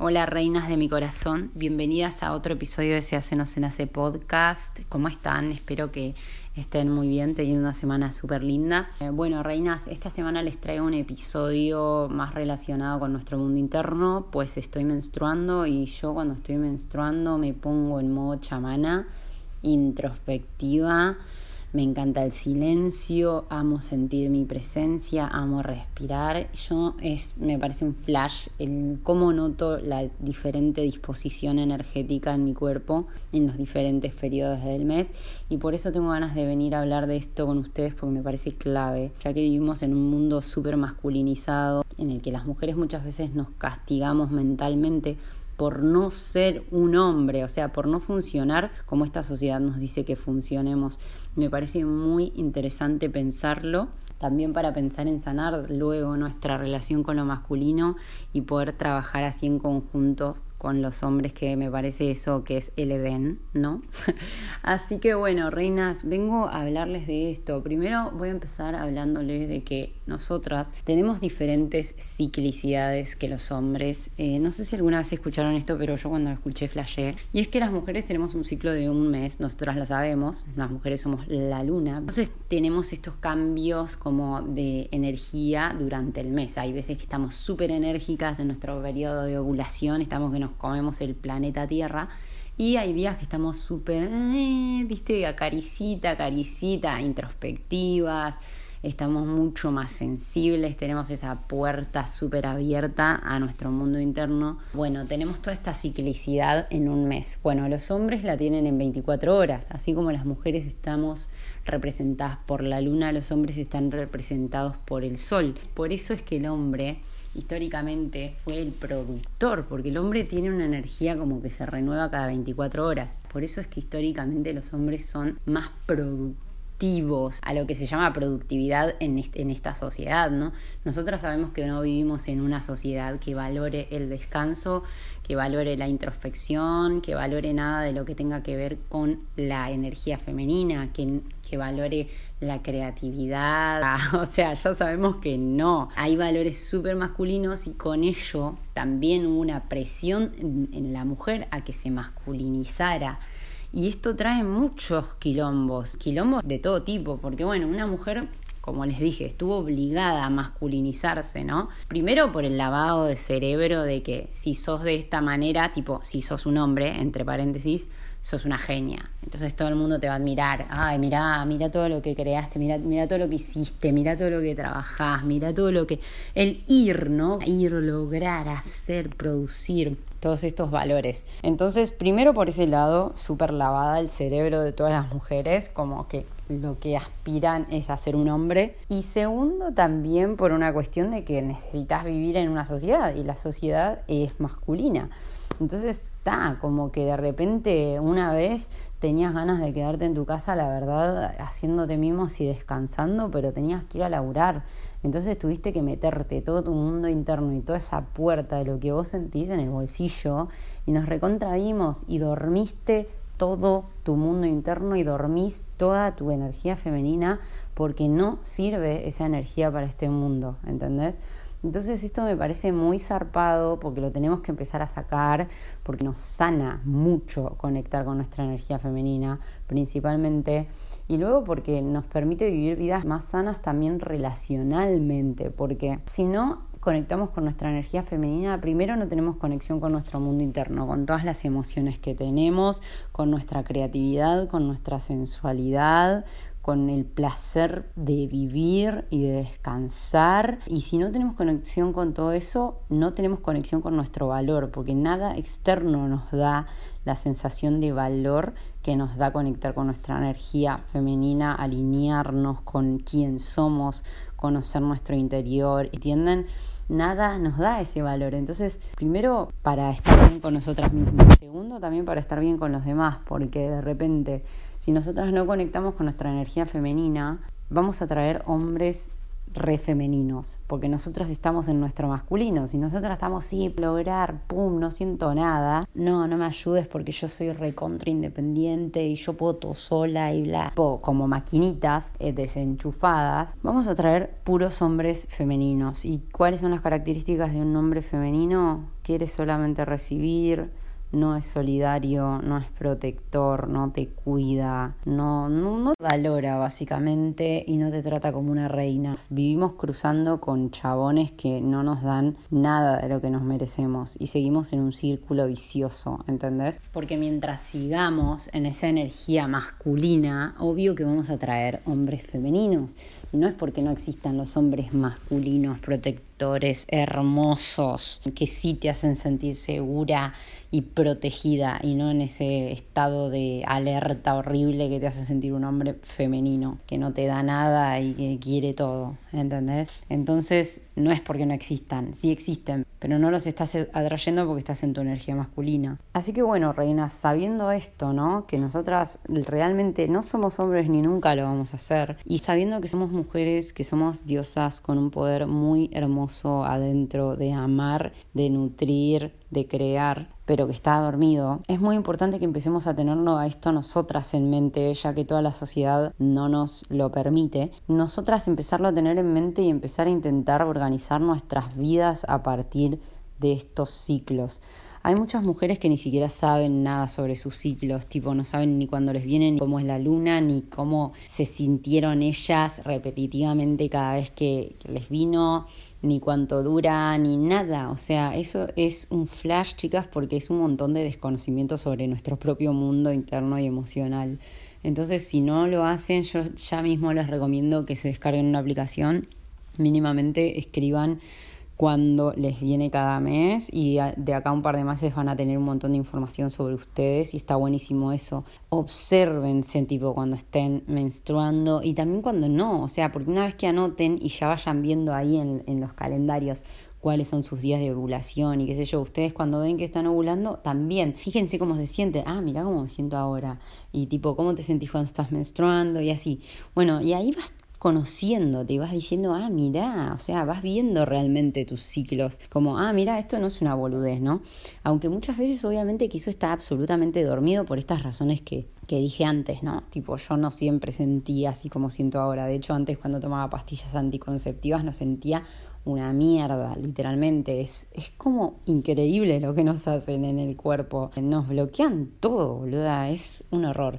Hola reinas de mi corazón, bienvenidas a otro episodio de Se hace no se nace podcast. ¿Cómo están? Espero que estén muy bien, teniendo una semana súper linda. Eh, bueno, reinas, esta semana les traigo un episodio más relacionado con nuestro mundo interno, pues estoy menstruando y yo cuando estoy menstruando me pongo en modo chamana, introspectiva me encanta el silencio, amo sentir mi presencia, amo respirar. Yo es, me parece un flash el cómo noto la diferente disposición energética en mi cuerpo en los diferentes periodos del mes y por eso tengo ganas de venir a hablar de esto con ustedes porque me parece clave, ya que vivimos en un mundo súper masculinizado en el que las mujeres muchas veces nos castigamos mentalmente por no ser un hombre, o sea, por no funcionar como esta sociedad nos dice que funcionemos. Me parece muy interesante pensarlo, también para pensar en sanar luego nuestra relación con lo masculino y poder trabajar así en conjunto con los hombres, que me parece eso que es el Edén, ¿no? Así que bueno, reinas, vengo a hablarles de esto. Primero voy a empezar hablándoles de que nosotras tenemos diferentes ciclicidades que los hombres. Eh, no sé si alguna vez escucharon esto, pero yo cuando lo escuché flashé. Y es que las mujeres tenemos un ciclo de un mes, nosotras la sabemos, las mujeres somos la luna. Entonces tenemos estos cambios como de energía durante el mes. Hay veces que estamos súper enérgicas en nuestro periodo de ovulación, estamos que nos comemos el planeta Tierra. Y hay días que estamos súper, eh, viste, acaricita, acaricita, introspectivas, estamos mucho más sensibles, tenemos esa puerta súper abierta a nuestro mundo interno. Bueno, tenemos toda esta ciclicidad en un mes. Bueno, los hombres la tienen en 24 horas, así como las mujeres estamos representadas por la luna, los hombres están representados por el sol. Por eso es que el hombre históricamente fue el productor, porque el hombre tiene una energía como que se renueva cada 24 horas. Por eso es que históricamente los hombres son más a lo que se llama productividad en, en esta sociedad, ¿no? Nosotras sabemos que no vivimos en una sociedad que valore el descanso, que valore la introspección, que valore nada de lo que tenga que ver con la energía femenina, que, que valore la creatividad. O sea, ya sabemos que no. Hay valores súper masculinos y con ello también hubo una presión en, la mujer a que se masculinizara. Y esto trae muchos quilombos, quilombos de todo tipo, porque bueno, una mujer como les dije, estuvo obligada a masculinizarse, ¿no? Primero por el lavado de cerebro de que si sos de esta manera, tipo, si sos un hombre, entre paréntesis, sos una genia. Entonces todo el mundo te va a admirar. Ay, mira, mira todo lo que creaste, mira, mira todo lo que hiciste, mira todo lo que trabajás, mira todo lo que. El ir, ¿no? Ir, lograr, hacer, producir todos estos valores. Entonces, primero por ese lado, súper lavada el cerebro de todas las mujeres, como que lo que aspiran es a ser un hombre. Y segundo, también por una cuestión de que necesitas vivir en una sociedad y la sociedad es masculina. Entonces está como que de repente una vez tenías ganas de quedarte en tu casa, la verdad, haciéndote mimos y descansando, pero tenías que ir a laburar. Entonces tuviste que meterte todo tu mundo interno y toda esa puerta de lo que vos sentís en el bolsillo y nos recontravimos y dormiste todo tu mundo interno y dormís toda tu energía femenina porque no sirve esa energía para este mundo, ¿entendés? Entonces esto me parece muy zarpado porque lo tenemos que empezar a sacar, porque nos sana mucho conectar con nuestra energía femenina principalmente, y luego porque nos permite vivir vidas más sanas también relacionalmente, porque si no conectamos con nuestra energía femenina, primero no tenemos conexión con nuestro mundo interno, con todas las emociones que tenemos, con nuestra creatividad, con nuestra sensualidad, con el placer de vivir y de descansar. Y si no tenemos conexión con todo eso, no tenemos conexión con nuestro valor, porque nada externo nos da la sensación de valor que nos da conectar con nuestra energía femenina, alinearnos con quién somos, conocer nuestro interior. ¿Entienden? Nada nos da ese valor. Entonces, primero para estar bien con nosotras mismas, segundo también para estar bien con los demás, porque de repente, si nosotras no conectamos con nuestra energía femenina, vamos a traer hombres re femeninos, porque nosotros estamos en nuestro masculino. Si nosotros estamos, sí, lograr, pum, no siento nada, no, no me ayudes porque yo soy recontra independiente y yo puedo todo sola y bla, como maquinitas eh, desenchufadas, vamos a traer puros hombres femeninos. ¿Y cuáles son las características de un hombre femenino? Quiere solamente recibir, no es solidario, no es protector, no te cuida, no, no, te valora básicamente y no te trata como una reina. Vivimos cruzando con chabones que no nos dan nada de lo que nos merecemos y seguimos en un círculo vicioso, ¿entendés? Porque mientras sigamos en esa energía masculina, obvio que vamos a traer hombres femeninos. Y no es porque no existan los hombres masculinos, protectores, hermosos, que sí te hacen sentir segura y protegida y no en ese estado de alerta horrible que te hace sentir un hombre femenino, que no te da nada y que quiere todo, ¿entendés? Entonces no es porque no existan, sí existen, pero no los estás atrayendo porque estás en tu energía masculina. Así que bueno, reinas, sabiendo esto, ¿no? Que nosotras realmente no somos hombres ni nunca lo vamos a hacer, y sabiendo que somos mujeres, que somos diosas con un poder muy hermoso adentro de amar, de nutrir, de crear, pero que está dormido, es muy importante que empecemos a tenerlo a esto nosotras en mente, ya que toda la sociedad no nos lo permite. Nosotras empezarlo a tener en mente y empezar a intentar organizar nuestras vidas a partir de estos ciclos. Hay muchas mujeres que ni siquiera saben nada sobre sus ciclos, tipo no saben ni cuándo les viene, ni cómo es la luna, ni cómo se sintieron ellas repetitivamente cada vez que les vino, ni cuánto dura, ni nada. O sea, eso es un flash, chicas, porque es un montón de desconocimiento sobre nuestro propio mundo interno y emocional. Entonces, si no lo hacen, yo ya mismo les recomiendo que se descarguen una aplicación, mínimamente escriban cuando les viene cada mes y de acá un par de meses van a tener un montón de información sobre ustedes y está buenísimo eso. Obsérvense tipo cuando estén menstruando y también cuando no, o sea, porque una vez que anoten y ya vayan viendo ahí en, en los calendarios cuáles son sus días de ovulación y qué sé yo, ustedes cuando ven que están ovulando también, fíjense cómo se siente, ah, mira cómo me siento ahora y tipo cómo te sentís cuando estás menstruando y así. Bueno, y ahí vas conociéndote y vas diciendo, ah, mira, o sea, vas viendo realmente tus ciclos, como, ah, mira, esto no es una boludez, ¿no? Aunque muchas veces obviamente que eso está absolutamente dormido por estas razones que, que dije antes, ¿no? Tipo, yo no siempre sentía así como siento ahora. De hecho, antes cuando tomaba pastillas anticonceptivas no sentía una mierda, literalmente. Es, es como increíble lo que nos hacen en el cuerpo. Nos bloquean todo, boluda. Es un horror.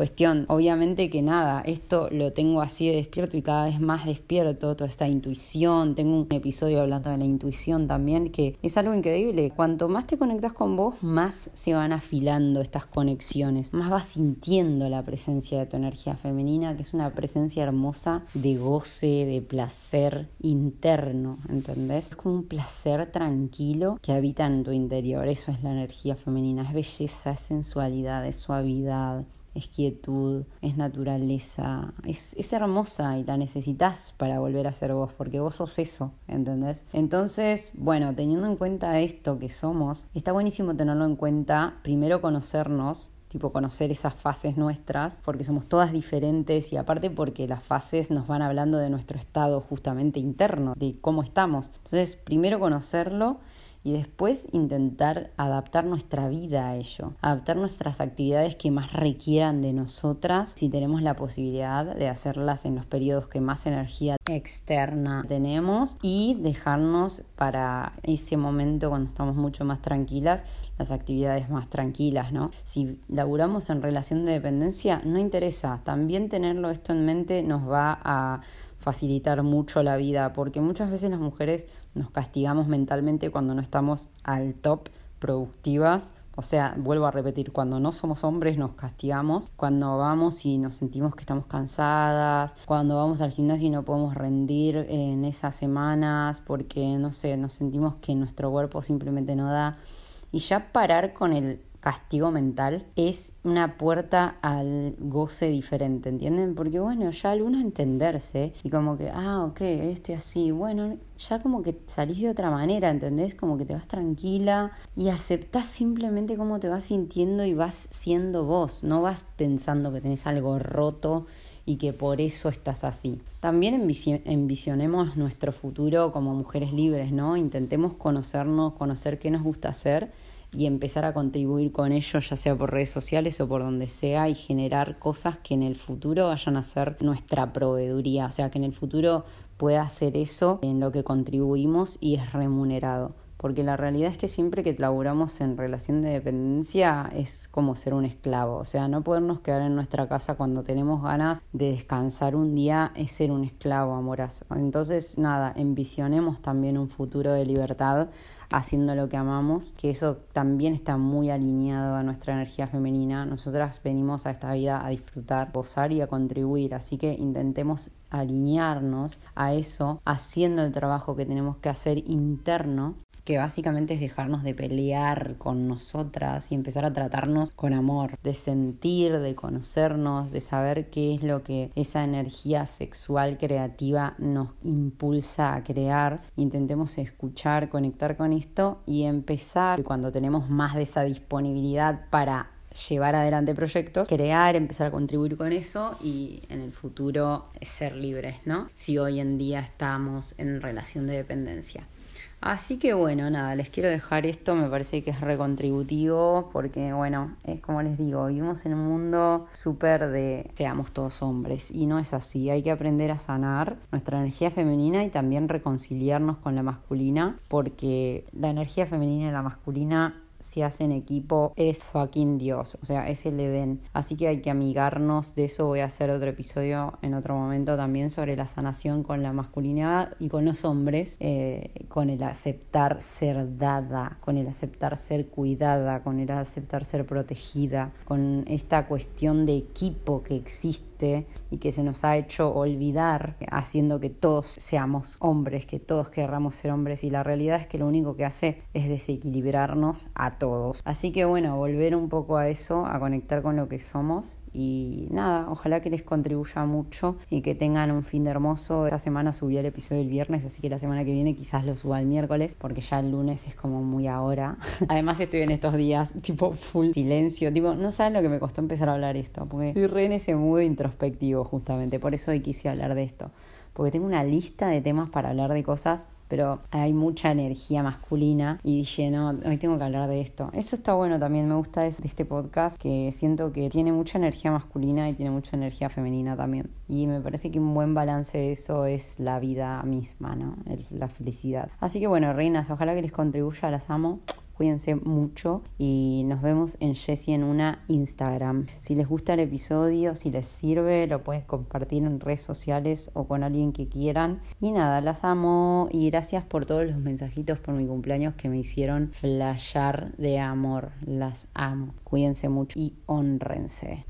Cuestión, obviamente que nada, esto lo tengo así de despierto y cada vez más despierto, toda esta intuición. Tengo un episodio hablando de la intuición también, que es algo increíble. Cuanto más te conectas con vos, más se van afilando estas conexiones, más vas sintiendo la presencia de tu energía femenina, que es una presencia hermosa de goce, de placer interno, ¿entendés? Es como un placer tranquilo que habita en tu interior. Eso es la energía femenina, es belleza, es sensualidad, es suavidad es quietud, es naturaleza, es, es, hermosa y la necesitas para volver a ser vos, porque vos sos eso, ¿entendés? Entonces, bueno, teniendo en cuenta esto que somos, está buenísimo tenerlo en cuenta, primero conocernos, tipo conocer esas fases nuestras, porque somos todas diferentes y aparte porque las fases nos van hablando de nuestro estado justamente interno, de cómo estamos. Entonces, primero conocerlo y después intentar adaptar nuestra vida a ello, adaptar nuestras actividades que más requieran de nosotras si tenemos la posibilidad de hacerlas en los periodos que más energía externa tenemos y dejarnos para ese momento cuando estamos mucho más tranquilas las actividades más tranquilas, ¿no? Si laburamos en relación de dependencia, no interesa. También tenerlo esto en mente nos va a facilitar mucho la vida, porque muchas veces las mujeres nos castigamos mentalmente cuando no estamos al top productivas. O sea, vuelvo a repetir, cuando no somos hombres nos castigamos, cuando vamos y nos sentimos que estamos cansadas, cuando vamos al gimnasio y no podemos rendir en esas semanas porque, no sé, nos sentimos que nuestro cuerpo simplemente no da. Y ya parar con el castigo mental es una puerta al goce diferente, ¿entienden? Porque bueno, ya al entenderse y como que, ah, ok, este así, bueno, ya como que salís de otra manera, ¿entendés? Como que te vas tranquila y aceptás simplemente cómo te vas sintiendo y vas siendo vos, no vas pensando que tenés algo roto y que por eso estás así. También envisionemos nuestro futuro como mujeres libres, ¿no? Intentemos conocernos, conocer qué nos gusta hacer y empezar a contribuir con ello, ya sea por redes sociales o por donde sea, y generar cosas que en el futuro vayan a ser nuestra proveeduría, o sea, que en el futuro pueda hacer eso en lo que contribuimos y es remunerado porque la realidad es que siempre que laburamos en relación de dependencia es como ser un esclavo, o sea, no podernos quedar en nuestra casa cuando tenemos ganas de descansar un día es ser un esclavo amorazo. Entonces, nada, envisionemos también un futuro de libertad haciendo lo que amamos, que eso también está muy alineado a nuestra energía femenina. Nosotras venimos a esta vida a disfrutar, gozar y a contribuir, así que intentemos alinearnos a eso haciendo el trabajo que tenemos que hacer interno que básicamente es dejarnos de pelear con nosotras y empezar a tratarnos con amor, de sentir, de conocernos, de saber qué es lo que esa energía sexual creativa nos impulsa a crear. Intentemos escuchar, conectar con esto y empezar cuando tenemos más de esa disponibilidad para llevar adelante proyectos, crear, empezar a contribuir con eso y en el futuro ser libres, ¿no? Si hoy en día estamos en relación de dependencia. Así que bueno, nada, les quiero dejar esto, me parece que es recontributivo porque bueno, es como les digo, vivimos en un mundo súper de seamos todos hombres y no es así, hay que aprender a sanar nuestra energía femenina y también reconciliarnos con la masculina porque la energía femenina y la masculina si hacen equipo es fucking Dios, o sea, es el Edén. Así que hay que amigarnos, de eso voy a hacer otro episodio en otro momento también sobre la sanación con la masculinidad y con los hombres, eh, con el aceptar ser dada, con el aceptar ser cuidada, con el aceptar ser protegida, con esta cuestión de equipo que existe y que se nos ha hecho olvidar haciendo que todos seamos hombres, que todos querramos ser hombres y la realidad es que lo único que hace es desequilibrarnos a todos. Así que bueno, volver un poco a eso, a conectar con lo que somos y nada, ojalá que les contribuya mucho y que tengan un fin de hermoso. Esta semana subí el episodio el viernes, así que la semana que viene quizás lo suba el miércoles, porque ya el lunes es como muy ahora. Además estoy en estos días tipo full silencio, tipo, no saben lo que me costó empezar a hablar esto, porque estoy re en ese mood introspectivo justamente, por eso hoy quise hablar de esto, porque tengo una lista de temas para hablar de cosas pero hay mucha energía masculina y dije, no, hoy tengo que hablar de esto. Eso está bueno también, me gusta de este podcast, que siento que tiene mucha energía masculina y tiene mucha energía femenina también. Y me parece que un buen balance de eso es la vida misma, ¿no? la felicidad. Así que bueno, reinas, ojalá que les contribuya, las amo cuídense mucho y nos vemos en Jessie en una Instagram. Si les gusta el episodio, si les sirve, lo pueden compartir en redes sociales o con alguien que quieran. Y nada, las amo y gracias por todos los mensajitos por mi cumpleaños que me hicieron flashar de amor. Las amo. Cuídense mucho y honrense.